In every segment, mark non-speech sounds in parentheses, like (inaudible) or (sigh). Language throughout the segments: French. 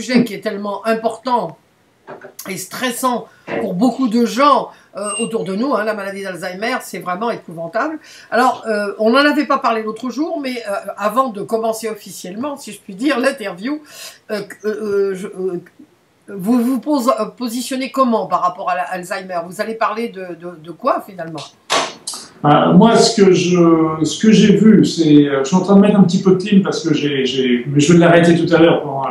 sujet qui est tellement important et stressant pour beaucoup de gens euh, autour de nous. Hein, la maladie d'Alzheimer, c'est vraiment épouvantable. Alors, euh, on n'en avait pas parlé l'autre jour, mais euh, avant de commencer officiellement, si je puis dire, l'interview, vous vous positionnez comment par rapport à l'Alzheimer Vous allez parler de, quoi finalement? Moi, ce que je, ce que j'ai vu, c'est, je suis en train de mettre un petit peu de clim parce que j'ai, mais je vais l'arrêter tout à l'heure pendant.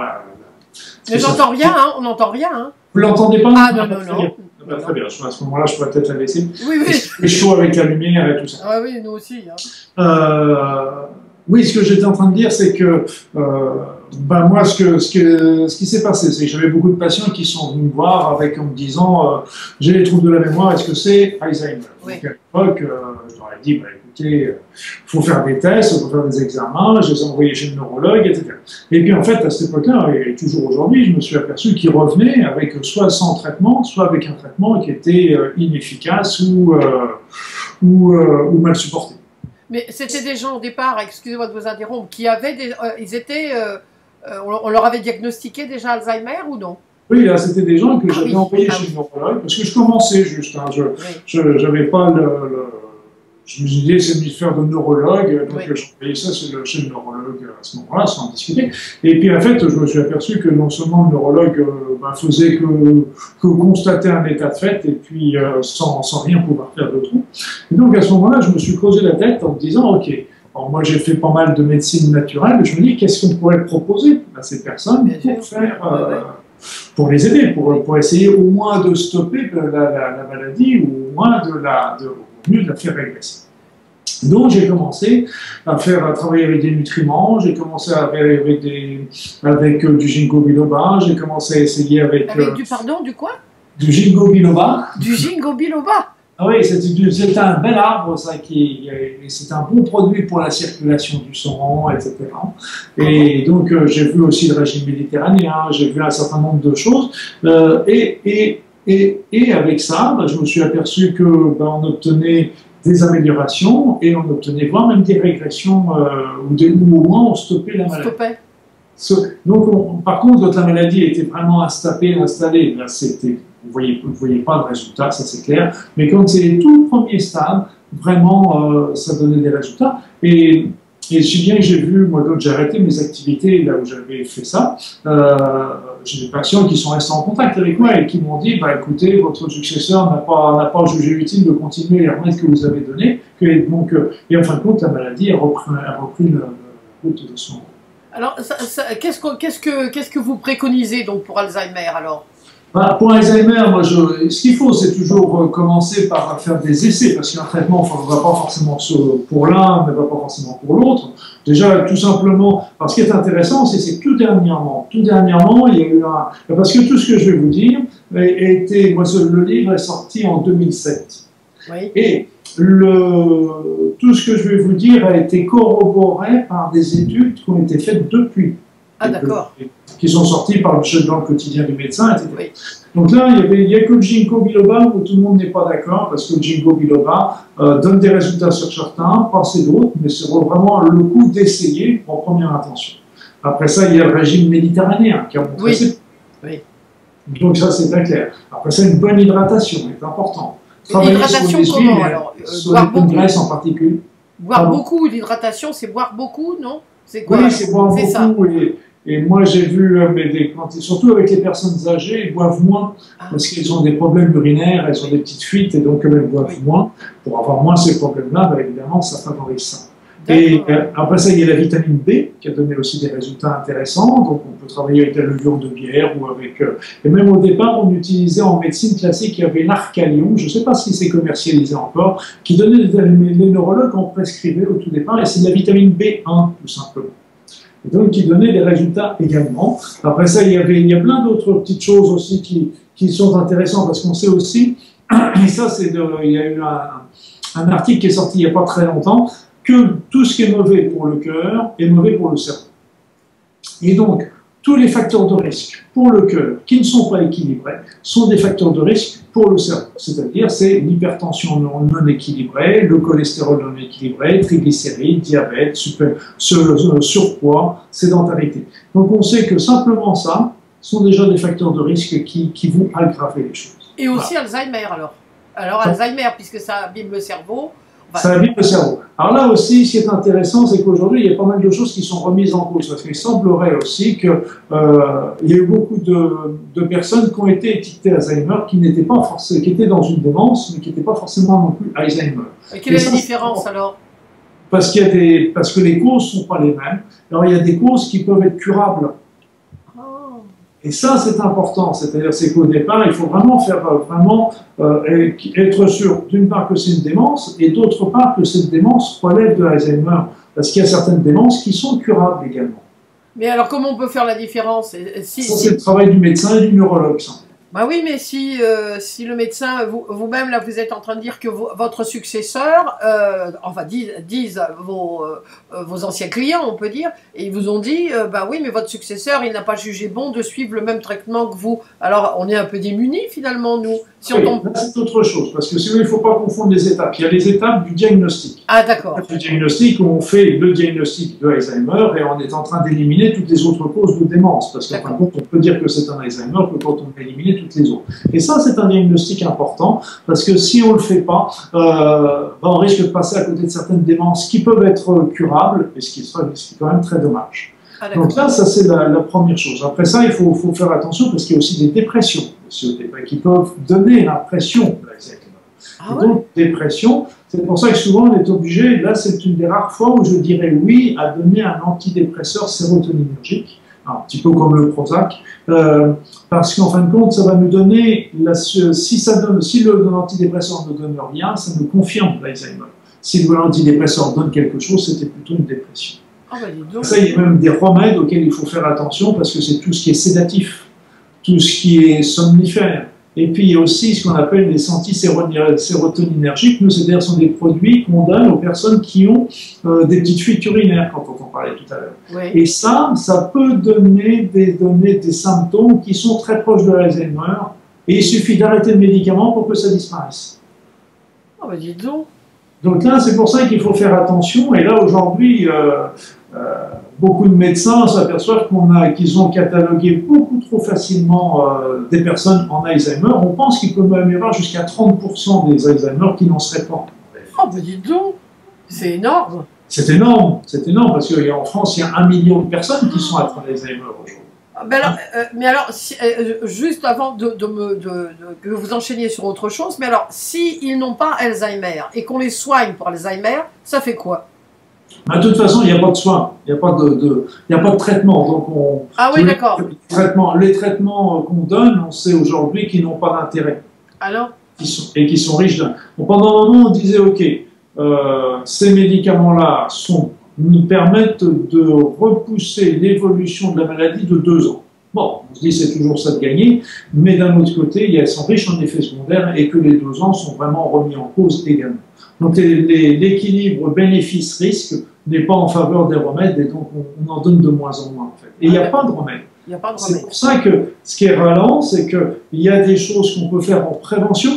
Mais j'entends rien, hein, on n'entend rien. Hein. Vous l'entendez pas Ah non, non, non. Bah, très bien, à ce moment-là, je pourrais peut-être la laisser. Oui, oui. C'est chaud avec la lumière et tout ça. Ah oui, nous aussi. Hein. Euh, oui, ce que j'étais en train de dire, c'est que euh, ben moi, ce, que, ce, que, ce qui s'est passé, c'est que j'avais beaucoup de patients qui sont venus me voir avec, en me disant euh, J'ai les troubles de la mémoire, est-ce que c'est Alzheimer? Oui. Donc à l'époque, euh, je leur ai dit bah, Écoutez, il faut faire des tests, il faut faire des examens, je les ai envoyés chez le neurologue, etc. Et puis en fait, à cette époque-là, et toujours aujourd'hui, je me suis aperçu qu'ils revenaient avec soit sans traitement, soit avec un traitement qui était euh, inefficace ou, ou, ou mal supporté. Mais c'était des gens au départ, excusez-moi de vous interrompre, qui avaient des, ils étaient euh, on, leur avait diagnostiqué déjà Alzheimer ou non? Oui, là, c'était des gens que ah j'avais envoyés chez le neurologue, parce que je commençais juste. Hein, je n'avais pas le, Je me suis dit, c'est de faire de neurologue, donc oui. j'envoyais ça chez le, neurologue à ce moment-là, sans discuter. Et puis, en fait, je me suis aperçu que non seulement le neurologue euh, ben, faisait que, que, constater un état de fait, et puis euh, sans, sans, rien pouvoir faire de tout. Et donc, à ce moment-là, je me suis creusé la tête en me disant, OK, moi, j'ai fait pas mal de médecine naturelle. Je me dis, qu'est-ce qu'on pourrait proposer à ces personnes pour faire, euh, pour les aider, pour, pour, essayer au moins de stopper la, la, maladie ou au moins de la, de, de la faire régresser. Donc j'ai commencé à faire à travailler avec des nutriments, j'ai commencé à travailler avec, des, avec euh, du ginkgo biloba, j'ai commencé à essayer avec... Avec euh, du pardon, du quoi? Du ginkgo biloba. Du ginkgo biloba ah oui, c'est un bel arbre, ça, qui c'est un bon produit pour la circulation du sang, etc. Et donc, euh, j'ai vu aussi le régime méditerranéen, j'ai vu un certain nombre de choses. Euh, et, et, et, et, avec ça, bah, je me suis aperçu que bah, on obtenait des améliorations et on obtenait voire même des régressions euh, ou, des, au moins on stoppait la maladie. Stoppait. Donc, par contre, quand la maladie était vraiment installée, installée là, c'était vous ne voyez, vous voyez pas de résultats, ça c'est clair. Mais quand c'est les tout premiers stades, vraiment, euh, ça donnait des résultats. Et, et si bien que j'ai vu, moi, quand j'ai arrêté mes activités là où j'avais fait ça, euh, j'ai des patients qui sont restés en contact avec moi et qui m'ont dit bah, écoutez, votre successeur n'a pas, pas jugé utile de continuer les remèdes que vous avez donnés. Donc, euh, et en fin de compte, la maladie a repris, a repris la, route de. Alors, qu'est-ce que, qu'est-ce que, qu'est-ce que vous préconisez donc pour Alzheimer alors? Bah, pour Alzheimer, moi, je, ce qu'il faut, c'est toujours euh, commencer par faire des essais, parce qu'un traitement ne va pas forcément pour l'un, ne va pas forcément pour l'autre. Déjà, tout simplement, parce ce qui est intéressant, c'est que tout dernièrement, tout dernièrement, il y a eu un... Parce que tout ce que je vais vous dire a été... Moi, le livre est sorti en 2007. Oui. Et le, tout ce que je vais vous dire a été corroboré par des études qui ont été faites depuis. Ah, d'accord qui sont sortis par le dans le quotidien du médecin, etc. Donc là, il n'y a que le ginkgo biloba où tout le monde n'est pas d'accord, parce que le ginkgo biloba euh, donne des résultats sur certains, pas sur d'autres, mais c'est vraiment le coup d'essayer en première intention. Après ça, il y a le régime méditerranéen qui a montré oui. oui. Donc ça, c'est très clair. Après ça, une bonne hydratation est important. L'hydratation comment alors euh, boire beaucoup. graisse en particulier. Boire beaucoup, l'hydratation, c'est boire beaucoup, non? C'est quoi Oui, c'est boire beaucoup. Ça? Et moi, j'ai vu, euh, mais des, surtout avec les personnes âgées, elles boivent moins ah. parce qu'elles ont des problèmes urinaires, elles ont des petites fuites et donc elles boivent moins. Pour avoir moins ces problèmes-là, évidemment, ça favorise ça. Et euh, après ça, il y a la vitamine B qui a donné aussi des résultats intéressants. Donc, on peut travailler avec la levure de bière ou avec. Euh, et même au départ, on utilisait en médecine classique, il y avait l'arcalion, je ne sais pas si c'est commercialisé encore, qui donnait des, les neurologues en prescrivaient au tout départ, et c'est de la vitamine B1, tout simplement et donc qui donnait des résultats également. Après ça, il y, avait, il y a plein d'autres petites choses aussi qui, qui sont intéressantes parce qu'on sait aussi, (clears throat) et ça, c'est il y a eu un, un, article qui est sorti il n'y a pas très longtemps, que tout ce qui est mauvais pour le cœur est mauvais pour le cerveau. Et donc, tous les facteurs de risque pour le cœur qui ne sont pas équilibrés sont des facteurs de risque pour le cerveau. C'est-à-dire, c'est l'hypertension non, équilibrée, le cholestérol non équilibré, triglycérides, diabète, super, surpoids, sédentarité. Donc on sait que simplement ça, sont déjà des facteurs de risque qui, qui vont aggraver les choses. Et aussi Alzheimer alors. Alors Alzheimer, puisque ça abîme le cerveau, ça abîme le cerveau. Alors là aussi, ce qui est intéressant, c'est qu'aujourd'hui, il y a pas mal de choses qui sont remises en cause. Parce qu'il semblerait aussi qu'il euh, y a eu beaucoup de, de, personnes qui ont été étiquetées Alzheimer, qui n'étaient pas forcément, qui étaient dans une démence, mais qui n'étaient pas forcément non plus Alzheimer. Et quelle est la différence alors? Parce, qu'il y a des, parce que les causes ne sont pas les mêmes. Alors il y a des causes qui peuvent être curables. Et ça, c'est important. C'est-à-dire, c'est qu'au départ, il faut vraiment faire euh, vraiment euh, être sûr, d'une part, que c'est une démence, et d'autre part, que cette démence relève de Alzheimer. Parce qu'il y a certaines démences qui sont curables également. Mais alors, comment on peut faire la différence? Si, Ça, c'est le travail du médecin et du neurologue. Ça. Bah oui, mais si, euh, si le médecin, vous-même, là, vous êtes en train de dire que votre successeur, euh, enfin, disent, disent vos, euh, vos, anciens clients, on peut dire, et ils vous ont dit, bah oui, mais votre successeur, il n'a pas jugé bon de suivre le même traitement que vous. Alors, on est un peu démunis, finalement, nous. Si oui, on c'est autre chose, parce que si il ne faut pas confondre les étapes. Il y a les étapes du diagnostic. Ah, d'accord. Du diagnostic, où on fait le diagnostic de Alzheimer et on est en train d'éliminer toutes les autres causes de démence. Parce qu'en fin de compte, on peut dire que c'est un Alzheimer que quand on a éliminé toutes les autres. Et ça, c'est un diagnostic important, parce que si on ne le fait pas, euh, ben, on risque de passer à côté de certaines démences qui peuvent être curables, et ce qui, serait, ce qui est quand même très dommage. Ah, Donc là, ça c'est la, première chose. Après ça, il faut, faut faire attention parce qu'il y a aussi des dépressions qui peuvent donner l'impression ah Donc, dépression, c'est pour ça que souvent on est obligé, là c'est une des rares fois où je dirais oui à donner un antidépresseur sérotoninergique un petit peu comme le Prozac, euh, parce qu'en fin de compte, ça va nous donner, la, si, ça donne, si l'antidépresseur ne donne rien, ça nous confirme l'Alzheimer. Si l'antidépresseur donne quelque chose, c'était plutôt une dépression. Ah bah, ça, il y a même des remèdes auxquels il faut faire attention, parce que c'est tout ce qui est sédatif, tout ce qui est somnifère, et puis il y a aussi ce qu'on appelle les anti-sérotoninergiques. Nous, c'est-à-dire sont des produits qu'on donne aux personnes qui ont euh, des petites fuites urinaires, quand on en parlait tout à l'heure. Et ça, ça peut donner des, donner des symptômes qui sont très proches de l'Alzheimer. Et il suffit d'arrêter le médicament pour que ça disparaisse. Oh, bah dis donc. Donc là, c'est pour ça qu'il faut faire attention. Et là, aujourd'hui, euh, euh, beaucoup de médecins s'aperçoivent qu'ils ont catalogué beaucoup trop facilement euh, des personnes en Alzheimer. On pense qu'il peut même y avoir jusqu'à 30% des Alzheimer qui n'en seraient pas. Oh, mais dites donc, c'est énorme. C'est énorme, c'est énorme, parce qu'en France, il y a un million de personnes qui sont atteintes d'Alzheimer aujourd'hui. Ah, mais alors, euh, mais alors juste avant de, me, que vous enchaîniez sur autre chose, mais alors, s'ils n'ont pas Alzheimer et qu'on les soigne pour Alzheimer, ça fait quoi? De toute façon, il n'y a pas de soins, il n'y a, pas de, il a pas de traitement. Donc on, ah oui, d'accord. Les traitements, les traitements qu'on donne, on sait aujourd'hui qu'ils n'ont pas d'intérêt. Alors? Et qui sont riches d'un. pendant un moment, on disait, OK, euh, ces médicaments-là nous permettent de repousser l'évolution de la maladie de deux ans. Bon, on se dit c'est toujours ça de gagner, mais d'un autre côté, ils sont riches en effets secondaires et que les deux ans sont vraiment remis en cause également. Donc l'équilibre bénéfice-risque n'est pas en faveur des remèdes et donc on, en donne de moins en moins en fait. Et il n'y a pas de remède. C'est pour ça que ce qui est ralent, c'est qu'il y a des choses qu'on peut faire en prévention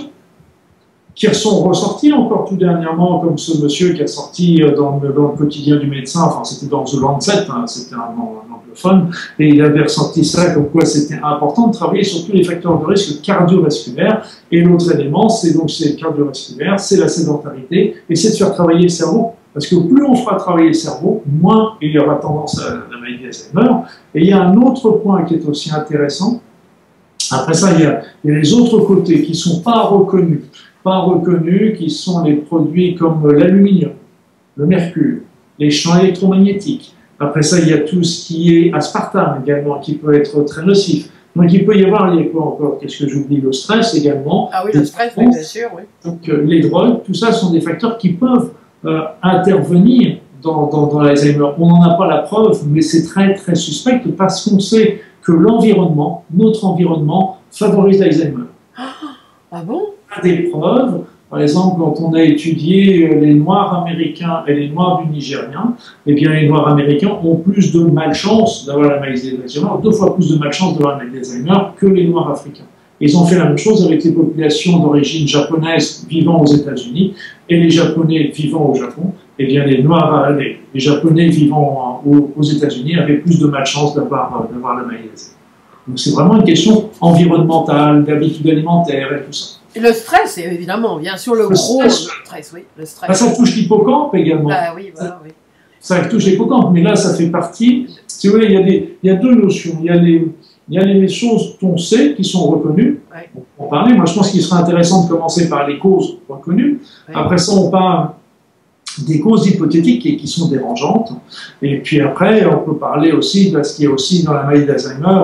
qui sont ressorties encore tout dernièrement, comme ce monsieur qui a sorti euh, dans le, quotidien du médecin, enfin c'était dans The Lancet, hein, c'était un, anglophone, et il avait ressorti ça comme quoi c'était important de travailler sur tous les facteurs de risque cardiovasculaires, et l'autre élément, c'est donc c'est cardiovasculaire, c'est la sédentarité, et c'est de faire travailler le cerveau. Parce que plus on fera travailler le cerveau, moins il y aura tendance à la maladie d'Alzheimer. Et il y a un autre point qui est aussi intéressant. Après ça, il y a, il y a les autres côtés qui ne sont pas reconnus pas reconnus, qui sont les produits comme l'aluminium, le mercure, les champs électromagnétiques. Après ça, il y a tout ce qui est aspartame également, qui peut être très nocif. Donc il peut y avoir, il y a quoi encore? Qu'est-ce que j'oublie? Le stress également. Ah oui, le stress, bien sûr, oui. Donc euh, les drogues, tout ça sont des facteurs qui peuvent euh, intervenir dans, dans, dans l'Alzheimer. On n'en a pas la preuve, mais c'est très très suspect parce qu'on sait que l'environnement, notre environnement, favorise l'Alzheimer. Ah bon? Des preuves. Par exemple, quand on a étudié euh, les Noirs américains et les Noirs du Nigérien, eh bien, les Noirs américains ont plus de malchance d'avoir la maladie d'Alzheimer, deux fois plus de malchance d'avoir la maladie d'Alzheimer que les Noirs africains. Ils ont fait la même chose avec les populations d'origine japonaise vivant aux États-Unis et les Japonais vivant au Japon. Eh bien, les Noirs, euh, les, Japonais vivant aux, États-Unis avaient plus de malchance d'avoir la maladie. Donc c'est vraiment une question environnementale, d'habitude alimentaire et tout ça. Le stress, évidemment, bien sûr, le, gros stress, oui. Le stress. Bah, ça touche l'hippocampe également. Bah, oui, voilà, oui. Ça touche l'hippocampe, mais là, ça fait partie. Si vous voulez, il y a, des, il y a deux notions. Il y a les, il y a les choses qu'on sait, qui sont reconnues. On parler. Moi, je pense qu'il serait intéressant de commencer par les causes reconnues. Après ça, on parle des causes hypothétiques et qui sont dérangeantes. Et puis après, on peut parler aussi, parce qu'il y a aussi dans la maladie d'Alzheimer,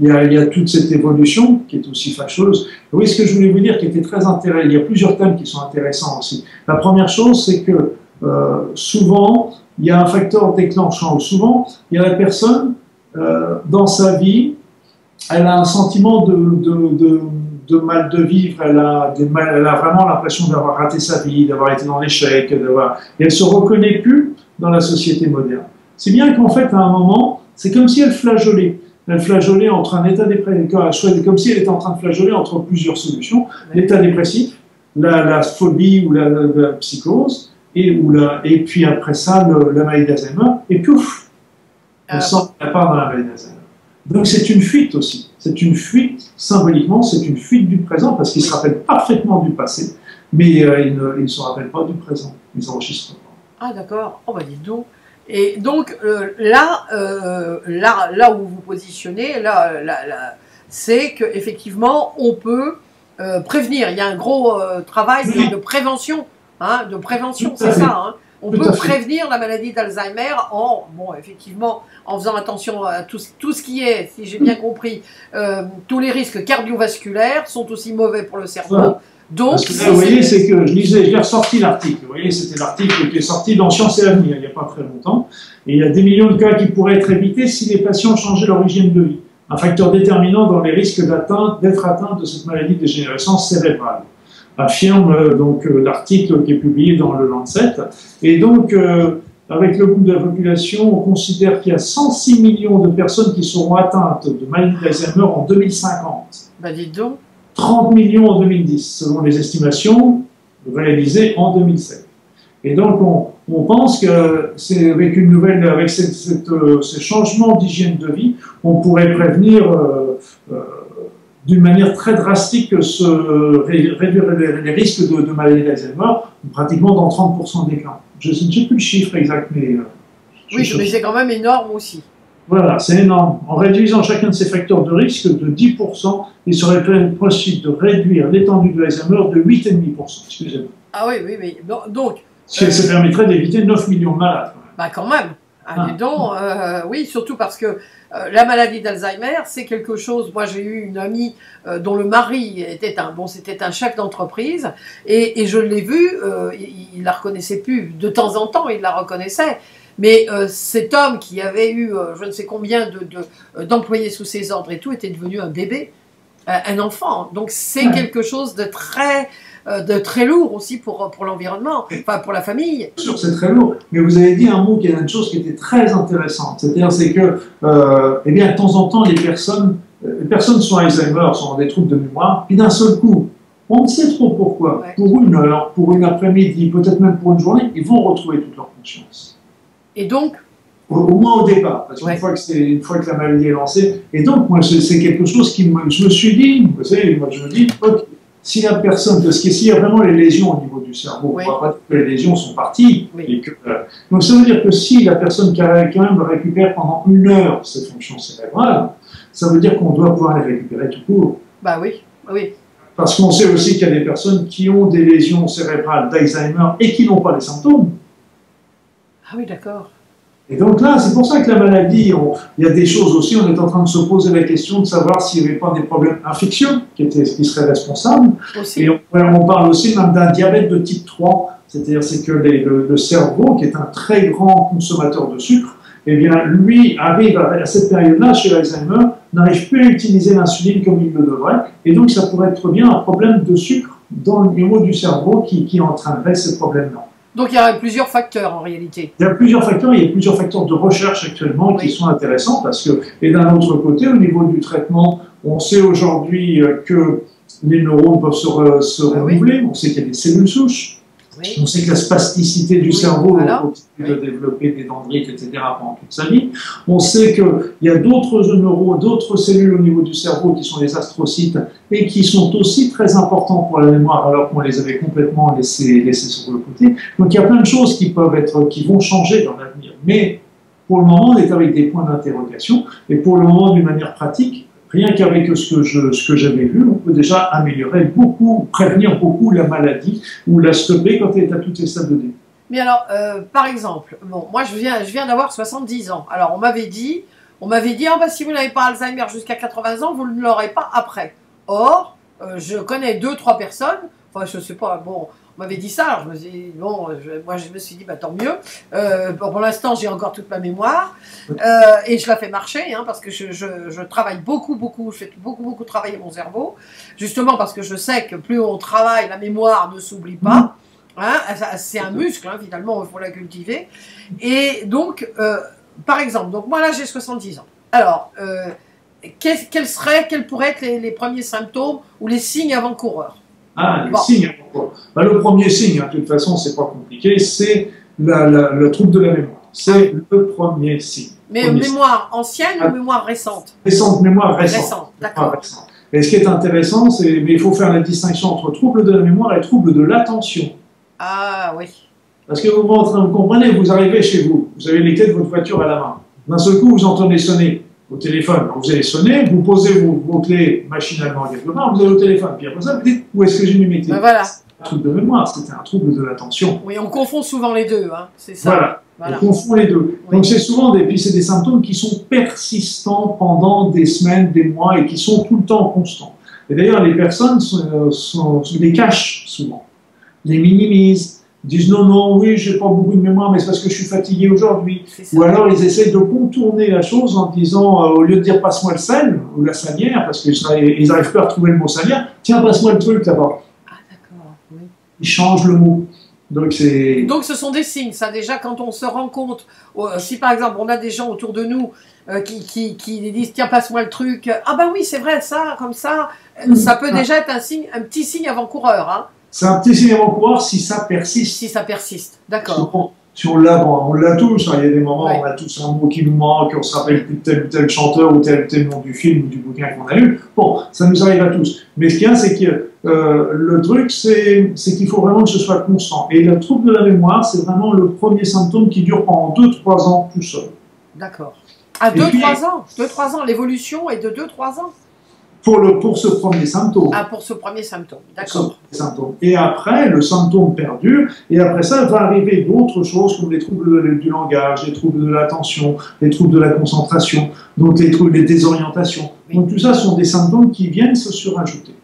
il, y a toute cette évolution qui est aussi fâcheuse. Oui, ce que je voulais vous dire qui était très intéressant, il y a plusieurs thèmes qui sont intéressants aussi. La première chose, c'est que euh, souvent, il y a un facteur déclenchant. Souvent, il y a la personne euh, dans sa vie, elle a un sentiment de de mal de vivre, elle a, des mal, elle a vraiment l'impression d'avoir raté sa vie, d'avoir été dans l'échec, d'avoir... et elle ne se reconnaît plus dans la société moderne. C'est bien qu'en fait, à un moment, c'est comme si elle flageolait. Elle flageolait entre un état dépressif, comme si elle était en train de flageoler entre plusieurs solutions, l'état dépressif, la, la, phobie ou la, la, psychose, et, ou la, et puis après ça, le, la maladie d'Alzheimer, et pouf, on ah. sent la part dans la maladie d'Alzheimer. Donc c'est une fuite aussi. C'est une fuite, symboliquement, c'est une fuite du présent parce qu'ils se rappellent parfaitement du passé, mais euh, ils, ne, se rappellent pas du présent. Ils enregistrent pas. Ah d'accord. Oh bah dis donc. Et donc euh, là, euh, là, là où vous vous positionnez, là, là, là c'est qu'effectivement, on peut prévenir. Il y a un gros travail de prévention. Hein, de prévention, c'est ça. Hein. On peut prévenir la maladie d'Alzheimer en, bon, effectivement, en faisant attention à tout, tout ce qui est, si j'ai bien compris, euh, tous les risques cardiovasculaires sont aussi mauvais pour le cerveau. Donc, vous voyez, c'est que je lisais, j'ai ressorti l'article. Vous voyez, c'était l'article qui est sorti dans Science et Avenir il n'y a pas très longtemps. Et il y a des millions de cas qui pourraient être évités si les patients changeaient leur hygiène de vie. Un facteur déterminant dans les risques d'être atteint de cette maladie de dégénérescence cérébrale affirme euh, donc euh, l'article qui est publié dans le Lancet. Et donc, euh, avec le groupe de la population, on considère qu'il y a 106 millions de personnes qui seront atteintes de maladie d'Alzheimer en 2050. Bah dites donc. 30 millions en 2010, selon les estimations réalisées en 2007. Et donc, on, on pense que c'est avec une nouvelle, avec cette, cette, ces changements d'hygiène de vie, on pourrait prévenir euh, euh, d'une manière très drastique se réduire les, risques de, maladie d'Alzheimer, pratiquement dans 30% des cas. Je ne sais plus le chiffre exact, mais... Euh, oui, mais c'est quand même énorme aussi. Voilà, c'est énorme. En réduisant chacun de ces facteurs de risque de 10%, il serait possible de réduire l'étendue de l'Alzheimer de 8,5%. Excusez-moi. Ah oui, oui, oui. Donc... Ce qui ça permettrait d'éviter 9 millions de malades. Bah quand même. Ah, ah. donc, euh, oui, surtout parce que euh, la maladie d'Alzheimer, c'est quelque chose. Moi, j'ai eu une amie euh, dont le mari était un bon, c'était un chef d'entreprise, et, je l'ai vu. il, la reconnaissait plus. De temps en temps, il la reconnaissait. Mais cet homme qui avait eu je ne sais combien de, d'employés sous ses ordres et tout était devenu un bébé, un enfant. Donc c'est quelque chose de très de très lourd aussi pour, pour l'environnement, enfin pour la famille. Sûr, c'est très lourd. Mais vous avez dit un mot qui est une chose qui était très intéressante. C'est-à-dire, c'est que, euh, eh bien, de temps en temps, les personnes, euh, les personnes sont Alzheimer, sont des troubles de mémoire, puis d'un seul coup, on ne sait trop pourquoi. Pour une heure, pour une après-midi, peut-être même pour une journée, ils vont retrouver toute leur conscience. Et donc? Au, moins au départ, parce qu'une fois, que une fois que la maladie est lancée, et donc moi c'est quelque chose qui me, je me suis dit, vous savez, moi je me dis, ok, si la personne, parce qu'il y a vraiment les lésions au niveau du cerveau, on ne voit pas que les lésions sont parties. Et que, euh, donc ça veut dire que si la personne quand même récupère pendant une heure ses fonctions cérébrales, ça veut dire qu'on doit pouvoir les récupérer tout court. Bah oui, oui. Parce qu'on sait aussi qu'il y a des personnes qui ont des lésions cérébrales d'Alzheimer et qui n'ont pas les symptômes. Ah oui, d'accord. Et donc là, c'est pour ça que la maladie, il y a des choses aussi, on est en train de se poser la question de savoir s'il n'y avait pas des problèmes infectieux qui, étaient, qui seraient responsables. Et on, parle aussi même d'un diabète de type 3, c'est-à-dire c'est que le, cerveau, qui est un très grand consommateur de sucre, eh bien, lui arrive à, cette période-là, chez l'Alzheimer, n'arrive plus à utiliser l'insuline comme il le devrait, et donc ça pourrait être bien un problème de sucre dans le niveau du cerveau qui, qui entraînerait ces problèmes-là. Donc il y a plusieurs facteurs en réalité. Il y a plusieurs facteurs, il y a plusieurs facteurs de recherche actuellement qui sont intéressants parce que, et d'un autre côté, au niveau du traitement, on sait aujourd'hui euh, que les neurones peuvent se, se ah renouveler, on sait qu'il y a des cellules souches. On sait que la spasticité du cerveau continue de développer des dendrites, etc. pendant toute sa vie. On sait qu'il y a d'autres neurones, d'autres cellules au niveau du cerveau qui sont les astrocytes et qui sont aussi très importants pour la mémoire alors qu'on les avait complètement laissés, laissés sur le côté. Donc il y a plein de choses qui peuvent être, qui vont changer dans l'avenir. Mais pour le moment, on est avec des points d'interrogation et pour le moment, d'une manière pratique, rien qu'avec ce que je, ce que j'avais vu, on peut déjà améliorer beaucoup, prévenir beaucoup la maladie ou la stopper quand elle est à toutes les stades de. Mais alors, euh, par exemple, bon, moi je viens, je viens d'avoir 70 ans. Alors on m'avait dit, on m'avait dit, oh, bah, si vous n'avez pas Alzheimer jusqu'à 80 ans, vous ne l'aurez pas après. Or, euh, je connais deux, trois personnes, enfin je sais pas, bon, on m'avait dit ça, je me suis dit, bon, moi je me suis dit, bah tant mieux. Euh, pour l'instant, j'ai encore toute ma mémoire euh, et je la fais marcher hein, parce que je, je, travaille beaucoup, beaucoup, je fais beaucoup, beaucoup travailler mon cerveau, justement parce que je sais que plus on travaille, la mémoire ne s'oublie pas. Hein, c'est un muscle, hein, finalement, il faut la cultiver. Et donc, euh, par exemple, donc moi là j'ai 70 ans. Alors, quels seraient, quels pourraient être les, les premiers symptômes ou les signes avant-coureurs? Ah, les signes. Bah, le premier signe, hein, de toute façon, c'est pas compliqué, c'est le trouble de la mémoire. C'est le premier signe. Mais mémoire ancienne ou ah. mémoire récente? Récente, mémoire récente. Récente, d'accord. Et ce qui est intéressant, c'est mais il faut faire la distinction entre trouble de la mémoire et trouble de l'attention. Ah oui. Parce que vous, vous comprenez, vous arrivez chez vous, vous avez les clés de votre voiture à la main. D'un seul coup, vous entendez sonner au téléphone. vous allez sonner, vous posez vos, clés machinalement quelque part, vous allez au téléphone. Puis après ça, vous dites où est-ce que j'ai mis mes clés ben voilà. Un trouble de mémoire, c'était un trouble de l'attention. Oui, on confond souvent les deux, hein, c'est ça. Voilà. On confond les deux. Donc c'est souvent des, puis c'est des symptômes qui sont persistants pendant des semaines, des mois et qui sont tout le temps constants. Et d'ailleurs, les personnes sont, sont, les cachent souvent, les minimisent, disent non, non, oui, j'ai pas beaucoup de mémoire, mais c'est parce que je suis fatigué aujourd'hui. Ou alors ils essayent de contourner la chose en disant, euh, au lieu de dire passe-moi le sel ou la salière, parce qu'ils n'arrivent pas à retrouver le mot salière, tiens, passe-moi le truc là-bas. Ah, d'accord, oui. Ils changent le mot. Donc. Donc ce sont des signes, ça déjà quand on se rend compte, euh, si par exemple on a des gens autour de nous euh, qui, qui, qui, disent tiens passe-moi le truc, ah bah oui c'est vrai ça, comme ça, ça peut déjà être un signe, un petit signe avant-coureur. Hein. C'est un petit signe avant-coureur si ça persiste. Si ça persiste, d'accord. Si on l'a, on l'a tous. Hein. Il y a des moments où on a tous un mot qui nous manque, on se rappelle plus de tel ou tel chanteur ou tel ou tel nom du film ou du bouquin qu'on a lu. Bon, ça nous arrive à tous. Mais ce qu'il y a, c'est que euh, le truc, c'est, qu'il faut vraiment que ce soit constant. Et le trouble de la mémoire, c'est vraiment le premier symptôme qui dure pendant 2-3 ans tout seul. D'accord. À 2-3 ans 2-3 ans, l'évolution est de 2-3 ans pour, le, pour ce premier symptôme. Ah, pour ce premier symptôme, d'accord. Et après, le symptôme perdure, et après ça, va arriver d'autres choses comme les troubles du langage, les troubles de l'attention, les troubles de la concentration, donc les troubles, des désorientations. Donc tout ça sont des symptômes qui viennent se surajouter.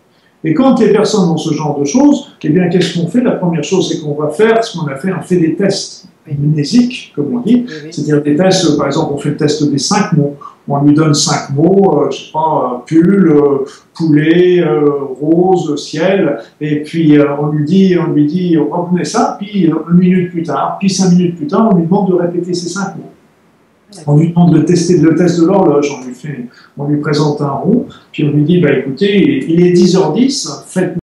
Et quand les personnes ont ce genre de choses, eh bien, qu'est-ce qu'on fait? La première chose, c'est qu'on va faire ce qu'on a fait, on fait des tests mnésiques, comme on dit, c'est-à-dire des tests, par exemple, on fait le test des cinq mots, on lui donne cinq mots, euh, je sais pas, pull, euh, poulet, euh, rose, ciel, et puis on lui dit, on lui dit, reprenez ça, puis une minute plus tard, puis cinq minutes plus tard, on lui demande de répéter ces cinq mots. On lui demande de tester le test de l'horloge, on lui fait, on lui présente un rond, puis on lui dit, bah écoutez, il est 10h10, faites